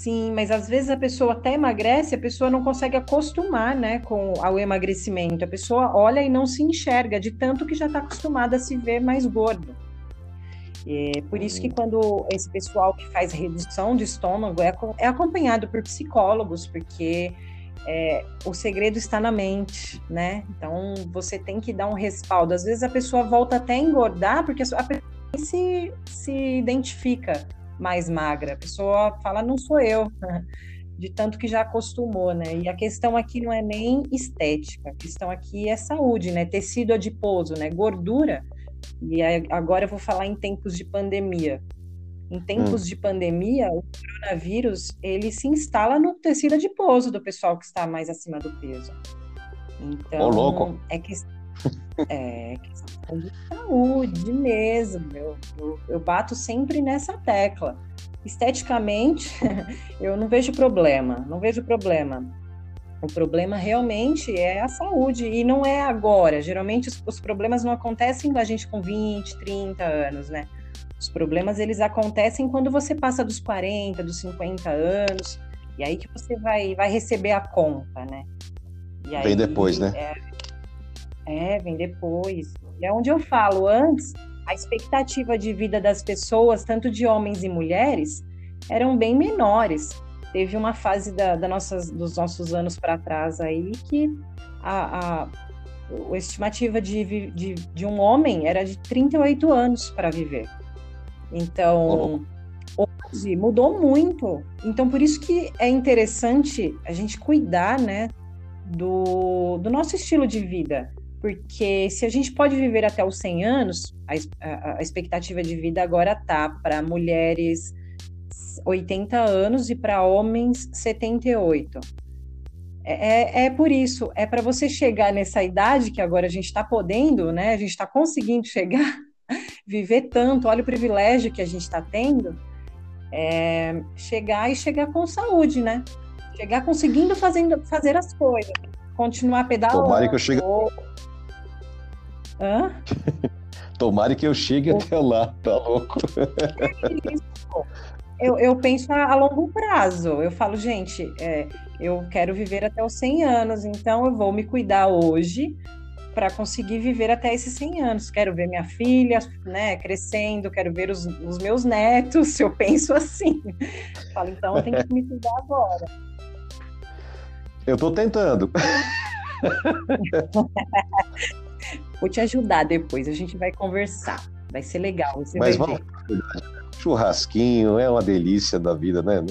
Sim, mas às vezes a pessoa até emagrece, a pessoa não consegue acostumar, né, com ao emagrecimento. A pessoa olha e não se enxerga de tanto que já está acostumada a se ver mais gordo. É por isso que quando esse pessoal que faz redução de estômago é, é acompanhado por psicólogos, porque é, o segredo está na mente, né? Então você tem que dar um respaldo. Às vezes a pessoa volta até a engordar porque a pessoa se, se identifica mais magra. A pessoa fala, não sou eu, de tanto que já acostumou, né? E a questão aqui não é nem estética, a questão aqui é saúde, né? Tecido adiposo, né? Gordura. E agora eu vou falar em tempos de pandemia. Em tempos hum. de pandemia, o coronavírus ele se instala no tecido adiposo do pessoal que está mais acima do peso. Então, Ô, louco. é que É questão de saúde mesmo. Eu, eu, eu bato sempre nessa tecla. Esteticamente, eu não vejo problema, não vejo problema. O problema realmente é a saúde e não é agora. Geralmente os, os, problemas não acontecem com a gente com 20, 30 anos, né? Os problemas eles acontecem quando você passa dos 40, dos 50 anos, e aí que você vai, vai receber a conta, né? Aí, vem depois, né? É, é, vem depois. E é onde eu falo, antes, a expectativa de vida das pessoas, tanto de homens e mulheres, eram bem menores. Teve uma fase da, da nossas, dos nossos anos para trás aí que a, a, a estimativa de, de, de um homem era de 38 anos para viver. Então, hoje mudou muito. Então, por isso que é interessante a gente cuidar, né, do, do nosso estilo de vida. Porque se a gente pode viver até os 100 anos, a, a, a expectativa de vida agora tá para mulheres 80 anos e para homens 78. É, é, é por isso, é para você chegar nessa idade que agora a gente está podendo, né? A gente está conseguindo chegar, viver tanto, olha o privilégio que a gente está tendo, é, chegar e chegar com saúde, né? Chegar conseguindo fazendo, fazer as coisas, continuar pedalando. Tomara que eu chegue. Hã? Tomara que eu chegue até lá, tá louco? É isso. Eu, eu penso a, a, longo prazo. Eu falo, gente, é, eu quero viver até os 100 anos, então eu vou me cuidar hoje para conseguir viver até esses 100 anos. Quero ver minha filha, né, crescendo, quero ver os, os meus netos. Eu penso assim. Falo, então eu tenho que me cuidar agora. Eu estou tentando. Vou te ajudar depois, a gente vai conversar. Vai ser legal. Mas vamos. Churrasquinho é uma delícia da vida, né?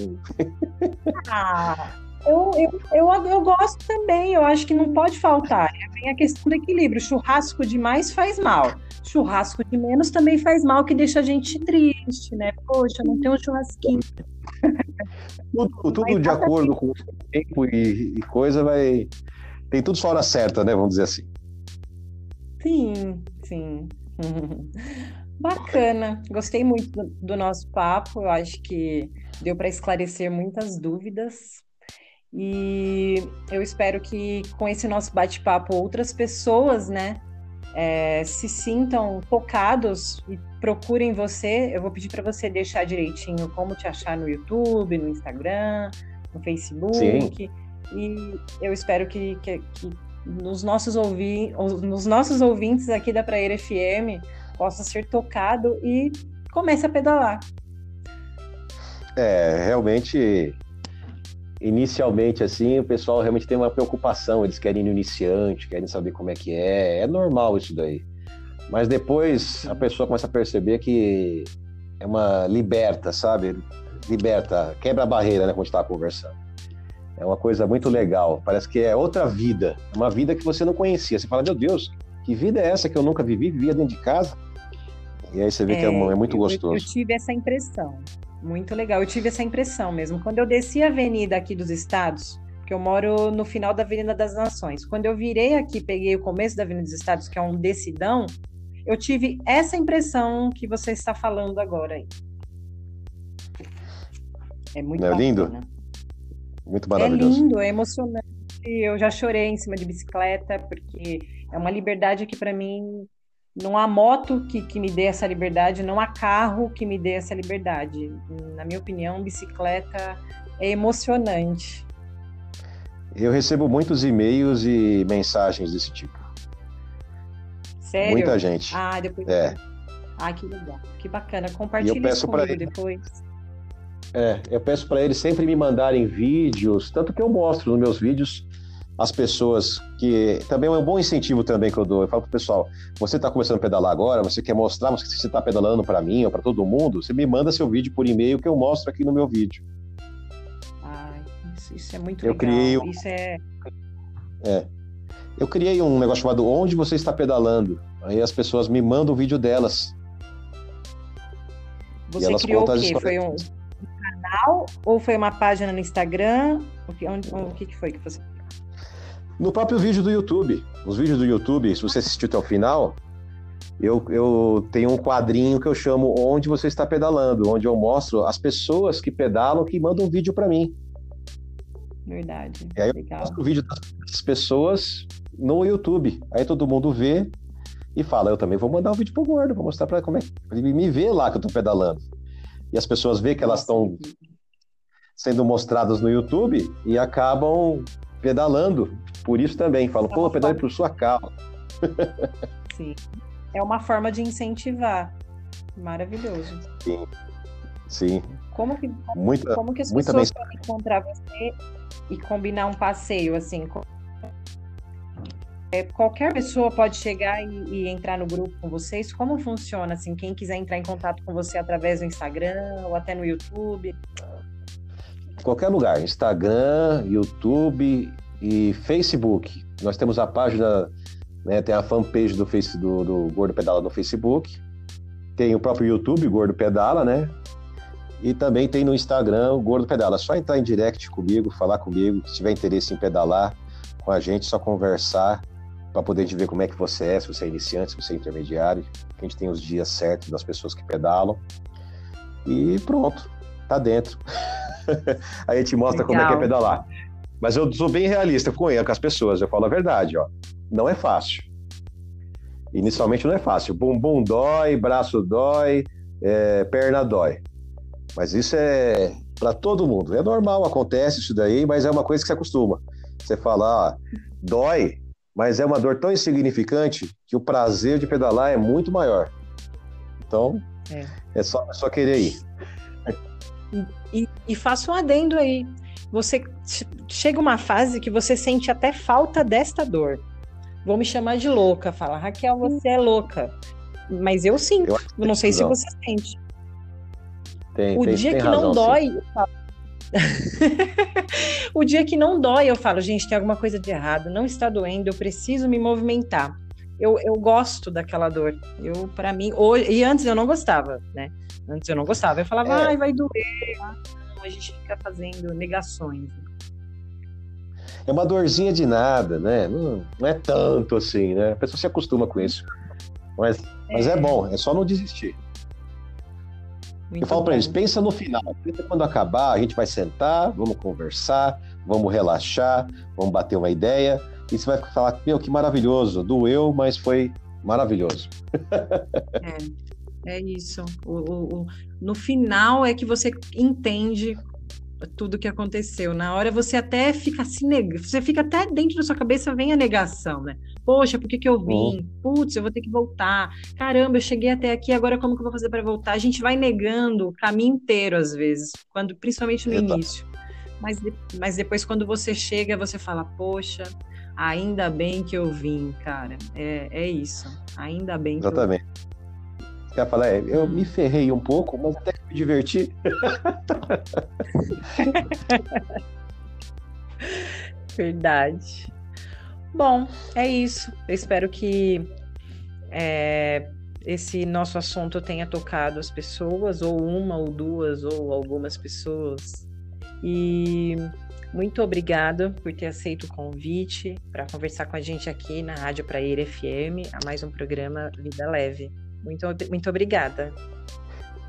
Ah, eu, eu, eu, eu gosto também, eu acho que não pode faltar. Vem a questão do equilíbrio. Churrasco demais faz mal. Churrasco de menos também faz mal, que deixa a gente triste, né? Poxa, não tem um churrasquinho. Tudo, tudo de acordo com o tempo e, e coisa vai. Tem tudo só hora certa, né? Vamos dizer assim. Sim, sim. Bacana, gostei muito do, do nosso papo. Eu acho que deu para esclarecer muitas dúvidas. E eu espero que com esse nosso bate-papo outras pessoas, né, é, se sintam tocados e procurem você. Eu vou pedir para você deixar direitinho como te achar no YouTube, no Instagram, no Facebook. Sim. E eu espero que, que, que nos, nossos ouvi nos nossos ouvintes aqui da Praia FM possa ser tocado e comece a pedalar. É, realmente, inicialmente assim, o pessoal realmente tem uma preocupação, eles querem ir no iniciante, querem saber como é que é, é normal isso daí. Mas depois a pessoa começa a perceber que é uma liberta, sabe? Liberta, quebra a barreira, né, quando a gente estava conversando. É uma coisa muito legal, parece que é outra vida, é uma vida que você não conhecia. Você fala, meu Deus, que vida é essa que eu nunca vivi? Vivia dentro de casa. E aí você vê é, que é, é muito gostoso. Eu, eu, tive essa impressão. Muito legal. Eu tive essa impressão mesmo. Quando eu desci a avenida aqui dos estados, que eu moro no final da Avenida das Nações. Quando eu virei aqui, peguei o começo da Avenida dos Estados, que é um decidão, eu tive essa impressão que você está falando agora aí. É muito é lindo? Muito maravilhoso. É lindo, é emocionante. Eu já chorei em cima de bicicleta, porque é uma liberdade que para mim não há moto que, que me dê essa liberdade, não há carro que me dê essa liberdade. Na minha opinião, bicicleta é emocionante. Eu recebo muitos e-mails e mensagens desse tipo. Sério? Muita gente. Ah, depois. É. Ah, que legal. Que bacana. Compartilhe isso comigo ele... depois. É, eu peço para eles sempre me mandarem vídeos, tanto que eu mostro nos meus vídeos as pessoas que também é um bom incentivo também que eu dou. Eu falo pro pessoal, você está começando a pedalar agora, você quer mostrar, você está pedalando para mim ou para todo mundo, você me manda seu vídeo por e-mail que eu mostro aqui no meu vídeo. Ai, isso, é muito eu legal. Criei um... Isso é... é. Eu criei um negócio chamado Onde Você Está Pedalando. Aí as pessoas me mandam o vídeo delas. Você criou o quê? Foi um canal ou foi uma página no Instagram? O que, onde, o que foi que você No próprio vídeo do YouTube. Os vídeos do YouTube, se você assistiu até o final, eu, eu tenho um quadrinho que eu chamo Onde Você Está Pedalando, onde eu mostro as pessoas que pedalam que mandam vídeo para mim. Verdade. E aí eu Legal. mostro o vídeo das pessoas no YouTube. Aí todo mundo vê e fala, eu também vou mandar um vídeo pro gordo, vou mostrar para como é que me vê lá que eu tô pedalando. E as pessoas vê que elas estão sendo mostradas no YouTube e acabam pedalando. Por isso também, falam, pô, pedale por sua causa. Sim. É uma forma de incentivar. Maravilhoso. Sim. Sim. Como que, muita, como que as pessoas podem encontrar você e combinar um passeio assim? É, qualquer pessoa pode chegar e, e, entrar no grupo com vocês? Como funciona assim? Quem quiser entrar em contato com você através do Instagram ou até no YouTube? Qualquer lugar, Instagram, YouTube e Facebook. Nós temos a página, né, tem a fanpage do, face, do, do Gordo Pedala no Facebook, tem o próprio YouTube, Gordo Pedala, né? E também tem no Instagram o Gordo Pedala. É só entrar em direct comigo, falar comigo, se tiver interesse em pedalar com a gente, só conversar para poder ver como é que você é, se você é iniciante, se você é intermediário. A gente tem os dias certos das pessoas que pedalam. E pronto, tá dentro. Aí a gente mostra Legal. como é que é pedalar. Mas eu sou bem realista com, com as pessoas, eu falo a verdade, ó. Não é fácil. Inicialmente não é fácil. Bumbum dói, braço dói, é, perna dói. Mas isso é para todo mundo. É normal, acontece isso daí, mas é uma coisa que se acostuma. Você fala, ah, dói, mas é uma dor tão insignificante que o prazer de pedalar é muito maior. Então, é, é só, é só querer ir. E, e faço um adendo aí. Você chega uma fase que você sente até falta desta dor. Vou me chamar de louca, fala, Raquel, você é louca. Mas eu sinto, eu, não sei se você sente. Tem, o tem, dia tem que razão, não dói, eu falo... o dia que não dói, eu falo, gente, tem alguma coisa de errado, não está doendo, eu preciso me movimentar. Eu, eu gosto daquela dor. Eu, para mim, hoje, e antes eu não gostava, né? Antes eu não gostava. Eu falava, é. ai, vai doer. Ah, não, a gente fica fazendo negações. É uma dorzinha de nada, né? Não, não é tanto assim, né? A pessoa se acostuma com isso. Mas é, mas é bom, é só não desistir. Muito eu falo para eles, pensa no final, pensa quando acabar, a gente vai sentar, vamos conversar, vamos relaxar, vamos bater uma ideia, e você vai falar, meu, que maravilhoso, doeu, mas foi maravilhoso. é, é isso. O, o, o, no final é que você entende tudo que aconteceu. Na hora você até fica assim, nega... você fica até dentro da sua cabeça vem a negação, né? Poxa, por que, que eu vim? Putz, eu vou ter que voltar. Caramba, eu cheguei até aqui, agora como que eu vou fazer para voltar? A gente vai negando o caminho inteiro às vezes, quando principalmente no Exato. início. Mas, mas depois quando você chega, você fala, poxa, ainda bem que eu vim, cara. É, é isso. Ainda bem que Exatamente. eu quer falar, é, eu me ferrei um pouco, mas até que me diverti. Verdade. Bom, é isso. Eu espero que é, esse nosso assunto tenha tocado as pessoas, ou uma, ou duas, ou algumas pessoas. E muito obrigada por ter aceito o convite para conversar com a gente aqui na Rádio Praia FM, a mais um programa Vida Leve. Muito, muito obrigada.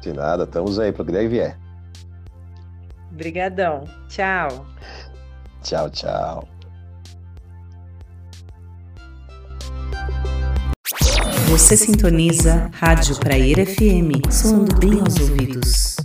De nada, estamos aí para o que vier. Obrigadão. Tchau. Tchau, tchau. Você sintoniza Rádio Praia FM, soando bem aos ouvidos.